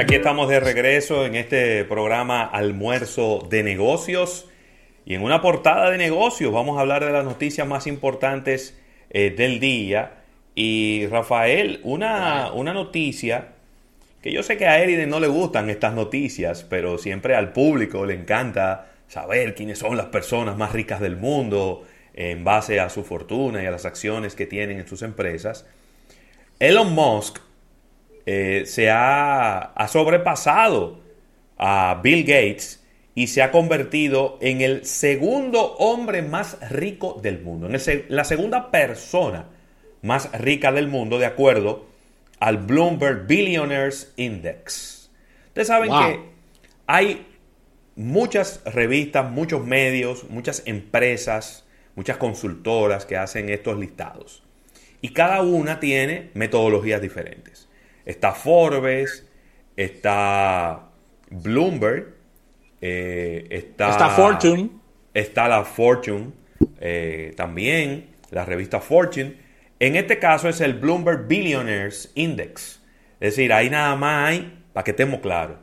Aquí estamos de regreso en este programa Almuerzo de Negocios. Y en una portada de negocios vamos a hablar de las noticias más importantes eh, del día. Y Rafael, una, una noticia que yo sé que a Eriden no le gustan estas noticias, pero siempre al público le encanta saber quiénes son las personas más ricas del mundo en base a su fortuna y a las acciones que tienen en sus empresas. Elon Musk eh, se ha, ha, sobrepasado a Bill Gates y se ha convertido en el segundo hombre más rico del mundo, en el, la segunda persona más rica del mundo, de acuerdo al Bloomberg Billionaires Index. Ustedes saben wow. que hay muchas revistas, muchos medios, muchas empresas, muchas consultoras que hacen estos listados. Y cada una tiene metodologías diferentes. Está Forbes, está Bloomberg, eh, está, está, Fortune. Está la Fortune eh, también, la revista Fortune. En este caso es el Bloomberg Billionaires Index. Es decir, ahí nada más hay, para que estemos claros,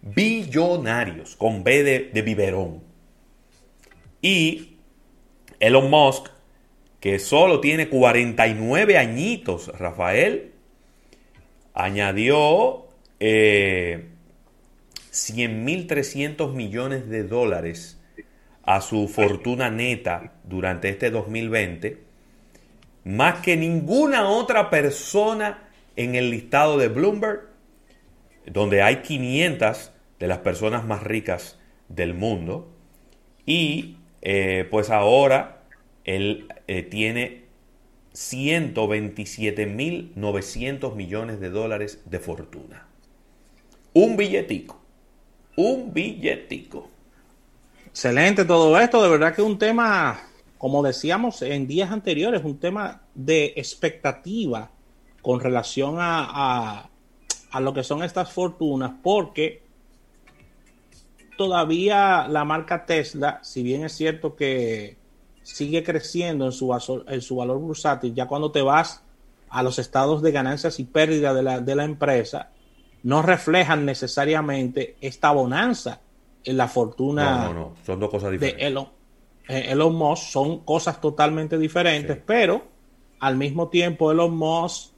billonarios, con B de, de biberón. Y Elon Musk, que solo tiene 49 añitos, Rafael, añadió eh, 100.300 millones de dólares a su fortuna neta durante este 2020, más que ninguna otra persona en el listado de Bloomberg, donde hay 500 de las personas más ricas del mundo, y eh, pues ahora él eh, tiene 127.900 millones de dólares de fortuna. Un billetico. Un billetico. Excelente todo esto. De verdad que un tema, como decíamos en días anteriores, un tema de expectativa con relación a, a lo que son estas fortunas, porque todavía la marca Tesla, si bien es cierto que sigue creciendo en su, en su valor bursátil, ya cuando te vas a los estados de ganancias y pérdidas de la, de la empresa, no reflejan necesariamente esta bonanza en la fortuna no, no, no. son dos cosas diferentes. de Elon, eh, Elon Musk, son cosas totalmente diferentes, sí. pero al mismo tiempo Elon Musk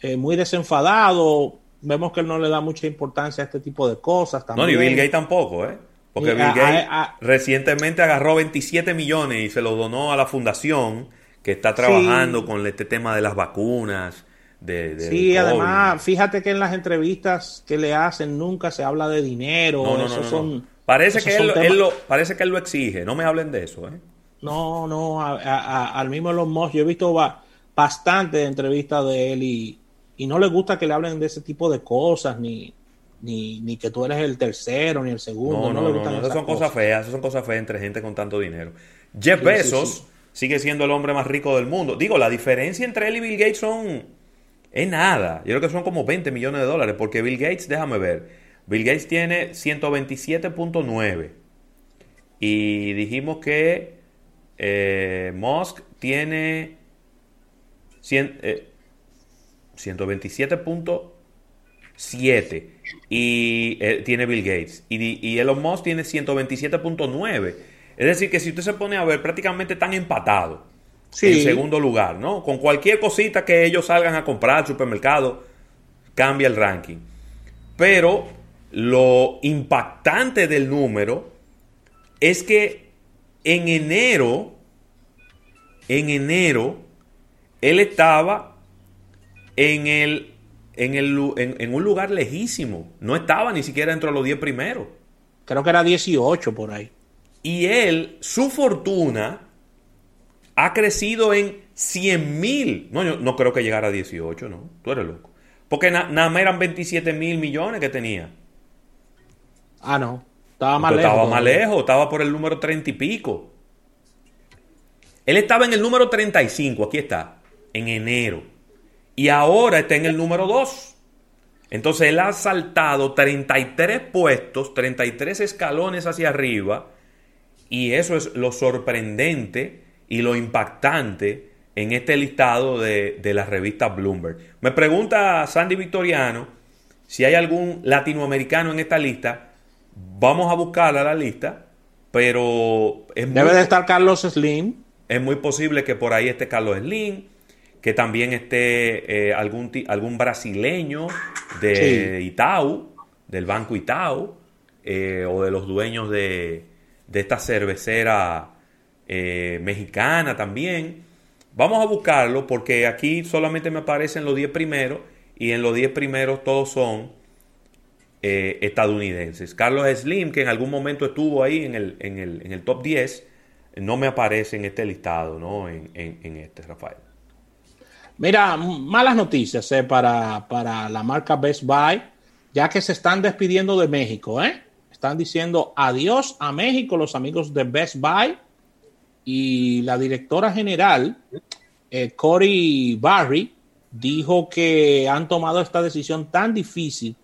eh, muy desenfadado, vemos que él no le da mucha importancia a este tipo de cosas. También. No, ni Bill Gates tampoco, ¿eh? Porque Bill Gates recientemente agarró 27 millones y se los donó a la fundación que está trabajando sí. con este tema de las vacunas. De, de sí, además, fíjate que en las entrevistas que le hacen nunca se habla de dinero. No, no, no, son, parece, que él, él lo, parece que él lo exige. No me hablen de eso. ¿eh? No, no, a, al mismo Elon Musk. Yo he visto ba bastante entrevistas de él y, y no le gusta que le hablen de ese tipo de cosas, ni, ni, ni que tú eres el tercero, ni el segundo. No, no, no, no, no esas son cosas feas, esas son cosas feas entre gente con tanto dinero. Jeff sí, Bezos sí, sí. sigue siendo el hombre más rico del mundo. Digo, la diferencia entre él y Bill Gates son... Es nada. Yo creo que son como 20 millones de dólares, porque Bill Gates, déjame ver, Bill Gates tiene 127.9. Y dijimos que eh, Musk tiene 100, eh, 127.7 y eh, tiene Bill Gates. Y, y, Elon Musk tiene 127.9. Es decir, que si usted se pone a ver, prácticamente están empatados. Sí. En segundo lugar, ¿no? Con cualquier cosita que ellos salgan a comprar al supermercado, cambia el ranking. Pero lo impactante del número es que en enero, en enero, él estaba en el en, el, en, en, un lugar lejísimo. No estaba ni siquiera dentro de los 10 primeros. Creo que era 18 por ahí. Y él, su fortuna ha crecido en 100 mil. No, yo no creo que llegara a 18, no. Tú eres loco. Porque nada na, más eran 27 mil millones que tenía. Ah, no. Estaba más lejos. Estaba más lejos. Estaba por el número 30 y pico. Él estaba en el número 35. Aquí está. En enero y ahora está en el número 2. Entonces él ha saltado 33 puestos, 33 escalones hacia arriba, y eso es lo sorprendente y lo impactante en este listado de, de la revista Bloomberg. Me pregunta Sandy Victoriano Si hay algún latinoamericano en esta lista, vamos a buscarla la lista, pero es Debe de estar Carlos Slim. Es muy posible que por ahí esté Carlos Slim, que también esté eh, algún, algún brasileño de Itaú, del Banco Itaú, eh, o de los dueños de, de esta cervecera eh, mexicana también. Vamos a buscarlo porque aquí solamente me aparecen los 10 primeros y en los 10 primeros todos son estadounidenses. Carlos Slim, que en algún momento estuvo ahí en el, en el, en el top 10, no me aparece en este listado, ¿no? En, en, este, Rafael. Mira, malas noticias eh, para, para la marca Best Buy, ya que se están despidiendo de México, ¿eh? Están diciendo adiós a México los amigos de Best Buy y la directora general, eh, Cory Barry, dijo que han tomado esta decisión tan difícil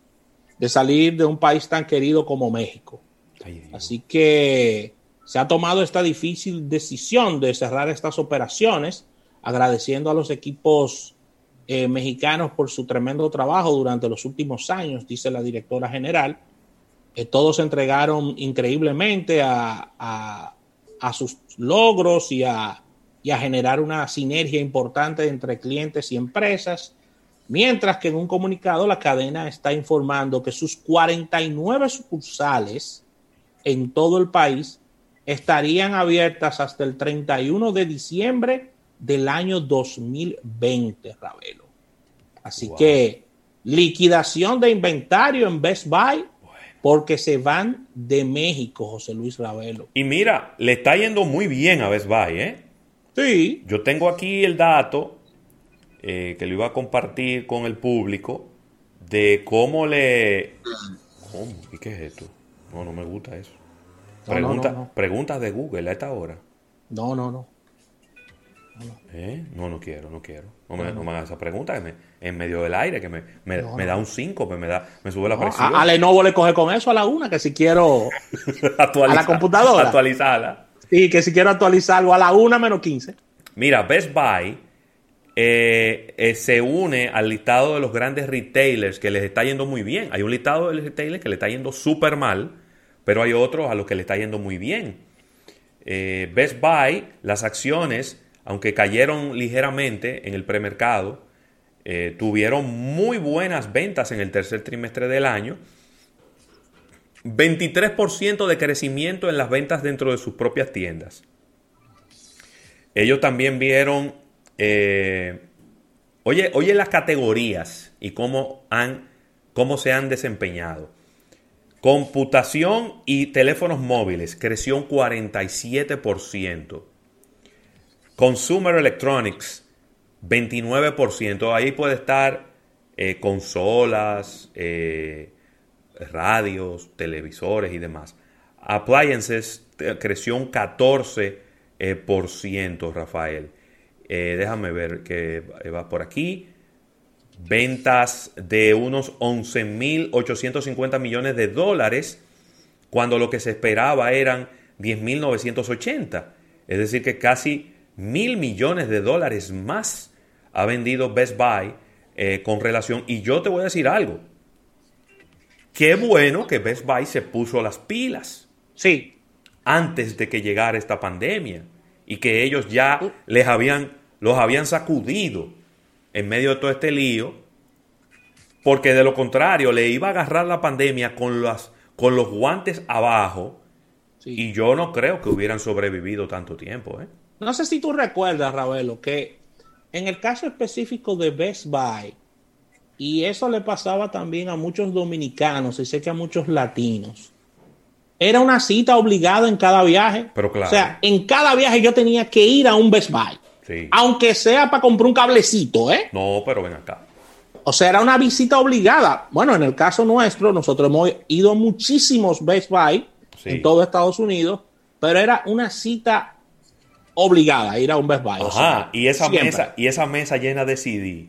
de salir de un país tan querido como México. Así que se ha tomado esta difícil decisión de cerrar estas operaciones, agradeciendo a los equipos eh, mexicanos por su tremendo trabajo durante los últimos años, dice la directora general. Eh, todos se entregaron increíblemente a, sus logros y a, y a generar una sinergia importante entre clientes y empresas. Mientras que en un comunicado la cadena está informando que sus 49 sucursales en todo el país estarían abiertas hasta el 31 de diciembre del año 2020, Ravelo. Así que liquidación de inventario en Best Buy porque se van de México, José Luis Ravelo. Y mira, le está yendo muy bien a Best Buy, ¿eh? Sí. Yo tengo aquí el dato eh, que lo iba a compartir con el público de cómo le... ¿Cómo? ¿Y qué es esto? No, no me gusta eso. Preguntas de Google a esta hora. No, no, no. ¿Eh? No, no quiero, no quiero. No me, no me hagas esa pregunta que me, en medio del aire, que me, me, da un 5, me, da, me sube la presión. A, Lenovo le coge con eso a la una, que si quiero a la computadora. Actualizarla. Sí, que si quiero actualizar algo a la una menos 15. Mira, Best Buy eh, eh, se une al listado de los grandes retailers que les está yendo muy bien. Hay un listado de retailers que le está yendo súper mal, pero hay otros a los que le está yendo muy bien. Best Buy, las acciones aunque cayeron ligeramente en el premercado, eh, tuvieron muy buenas ventas en el tercer trimestre del año. 23% de crecimiento en las ventas dentro de sus propias tiendas. Ellos también vieron, eh, oye, oye las categorías y cómo, han, cómo se han desempeñado. Computación y teléfonos móviles creció un 47%. Consumer Electronics, 29%. Ahí puede estar eh, consolas, eh, radios, televisores y demás. Appliances eh, creció un 14%, Rafael. déjame ver que va por aquí. Ventas de unos 11.850 millones de dólares, cuando lo que se esperaba eran 10.980. Es decir, que casi mil millones de dólares más ha vendido Best Buy eh, con relación. Y yo te voy a decir algo. Qué bueno que Best Buy se puso las pilas. Sí. Antes de que llegara esta pandemia. Y que ellos ya les habían, los habían sacudido en medio de todo este lío. Porque de lo contrario, le iba a agarrar la pandemia con, las, con los guantes abajo. Y yo no creo que hubieran sobrevivido tanto tiempo. ¿eh? No sé si tú recuerdas, Ravelo, que en el caso específico de Best Buy, y eso le pasaba también a muchos dominicanos y sé que a muchos latinos, era una cita obligada en cada viaje. Pero claro. O sea, en cada viaje yo tenía que ir a un Best Buy. Sí. Aunque sea para comprar un cablecito, ¿eh? No, pero ven acá. O sea, era una visita obligada. Bueno, en el caso nuestro, nosotros hemos ido a muchísimos Best Buy en todo Estados Unidos, pero era una cita obligada a ir a un Best Buy. Ajá, y, esa mesa, y esa mesa llena de CD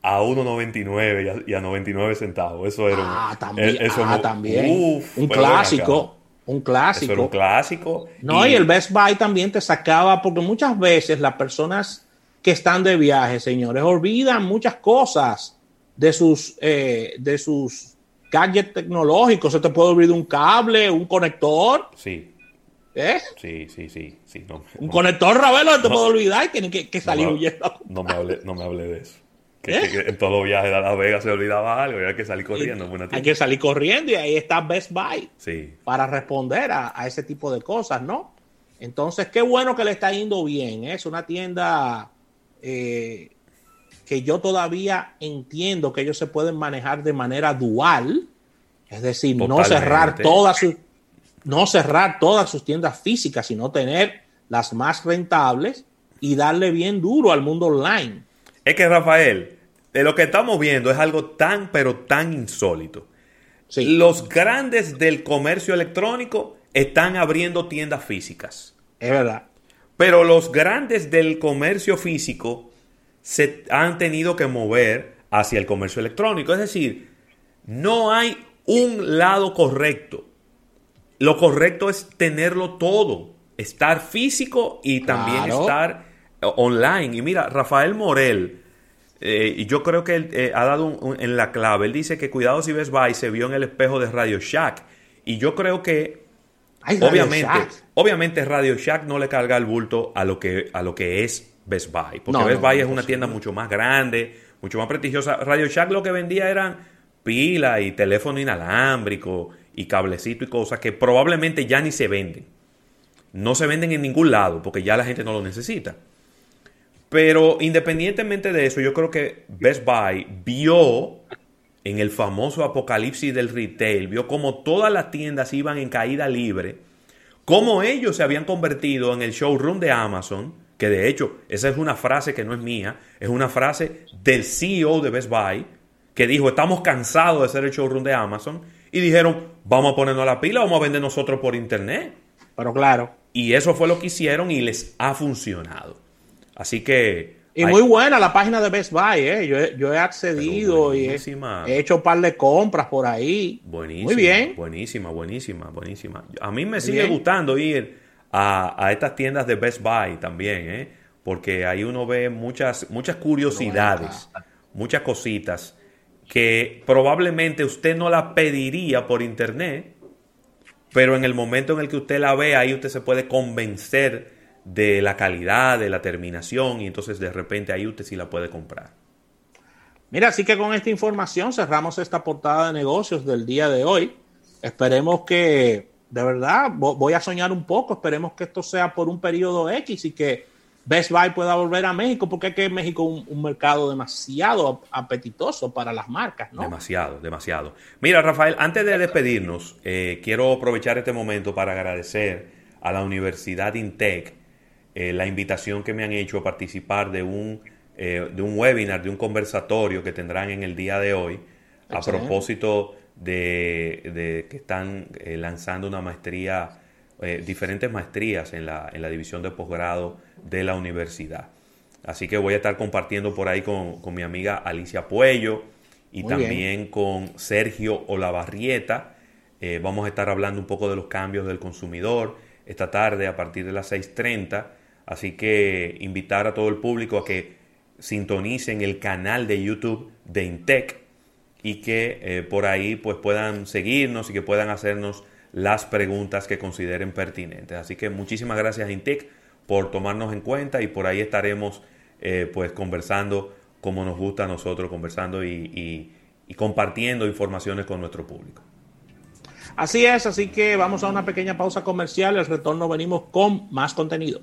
a 1.99 y a, 99 centavos. Eso era ah, también, ah, también. un clásico. Un clásico. Eso era un clásico. No, y... el Best Buy también te sacaba, porque muchas veces las personas que están de viaje, señores, olvidan muchas cosas de sus, eh, de sus gadget tecnológico, se te puede olvidar un cable, un conector. Sí. ¿Eh? Sí, sí, sí. sí un conector, Ravelo, te puede olvidar y tienen que, salir huyendo. No me, hable, no me hable de eso. Que, ¿Eh? en todos los viajes a Las Vegas se olvidaba algo y hay que salir corriendo. hay que salir corriendo y ahí está Best Buy sí. para responder a, ese tipo de cosas, ¿no? Entonces, qué bueno que le está yendo bien. ¿eh? Es una tienda eh, que yo todavía entiendo que ellos se pueden manejar de manera dual, es decir, no cerrar todas sus no cerrar todas sus tiendas físicas, sino tener las más rentables y darle bien duro al mundo online. Es que Rafael, de lo que estamos viendo es algo tan pero tan insólito. Los grandes del comercio electrónico están abriendo tiendas físicas. Es verdad. Pero los grandes del comercio físico se han tenido que mover hacia el comercio electrónico. Es decir, no hay un lado correcto. Lo correcto es tenerlo todo, estar físico y también estar eh, online. Y mira, Rafael Morel, eh, y yo creo que él eh, ha dado en la clave. Él dice que cuidado si ves y se vio en el espejo de Radio Shack. Y yo creo que obviamente, obviamente Radio Shack no le carga el bulto a lo que, a lo que es Best Buy. Porque Best Buy es una tienda mucho más grande, mucho más prestigiosa. Radio Shack lo que vendía eran pila y teléfono inalámbrico y cablecito y cosas que probablemente ya ni se venden. No se venden en ningún lado porque ya la gente no lo necesita. Pero independientemente de eso, yo creo que Best Buy vio en el famoso apocalipsis del retail, vio como todas las tiendas iban en caída libre, como ellos se habían convertido en el showroom de Amazon que de hecho esa es una frase que no es mía, es una frase del CEO de Best Buy, que dijo, estamos cansados de ser el showroom de Amazon, y dijeron, vamos a ponernos la pila, vamos a vender nosotros por internet. Pero claro. Y eso fue lo que hicieron y les ha funcionado. Así que... Y muy buena la página de Best Buy, ¿eh? Yo, he accedido y he, hecho un par de compras por ahí. Buenísima. Muy bien. Buenísima, buenísima, buenísima. A mí me sigue gustando ir a, estas tiendas de Best Buy también, ¿eh? porque ahí uno ve muchas, muchas curiosidades, muchas cositas que probablemente usted no la pediría por internet, pero en el momento en el que usted la ve, ahí usted se puede convencer de la calidad, de la terminación, y entonces de repente ahí usted sí la puede comprar. Mira, así que con esta información cerramos esta portada de negocios del día de hoy. Esperemos que de verdad, voy a soñar un poco, esperemos que esto sea por un periodo X y que Best Buy pueda volver a México, porque es que México es un, mercado demasiado apetitoso para las marcas, ¿no? Demasiado, demasiado. Mira, Rafael, antes de despedirnos, eh, quiero aprovechar este momento para agradecer a la Universidad INTEC eh, la invitación que me han hecho a participar de un, eh, de un webinar, de un conversatorio que tendrán en el día de hoy, a propósito de, que están lanzando una maestría, eh, diferentes maestrías en la, en la división de posgrado de la universidad. Así que voy a estar compartiendo por ahí con, mi amiga Alicia Puello y también con Sergio Olavarrieta. Eh, vamos a estar hablando un poco de los cambios del consumidor esta tarde a partir de las 6.30. Así que invitar a todo el público a que sintonicen el canal de YouTube de Intec y que eh, por ahí pues puedan seguirnos y que puedan hacernos las preguntas que consideren pertinentes. Así que muchísimas gracias Intec por tomarnos en cuenta y por ahí estaremos eh, pues conversando como nos gusta a nosotros, conversando y, compartiendo informaciones con nuestro público. Así es, así que vamos a una pequeña pausa comercial, al retorno venimos con más contenido.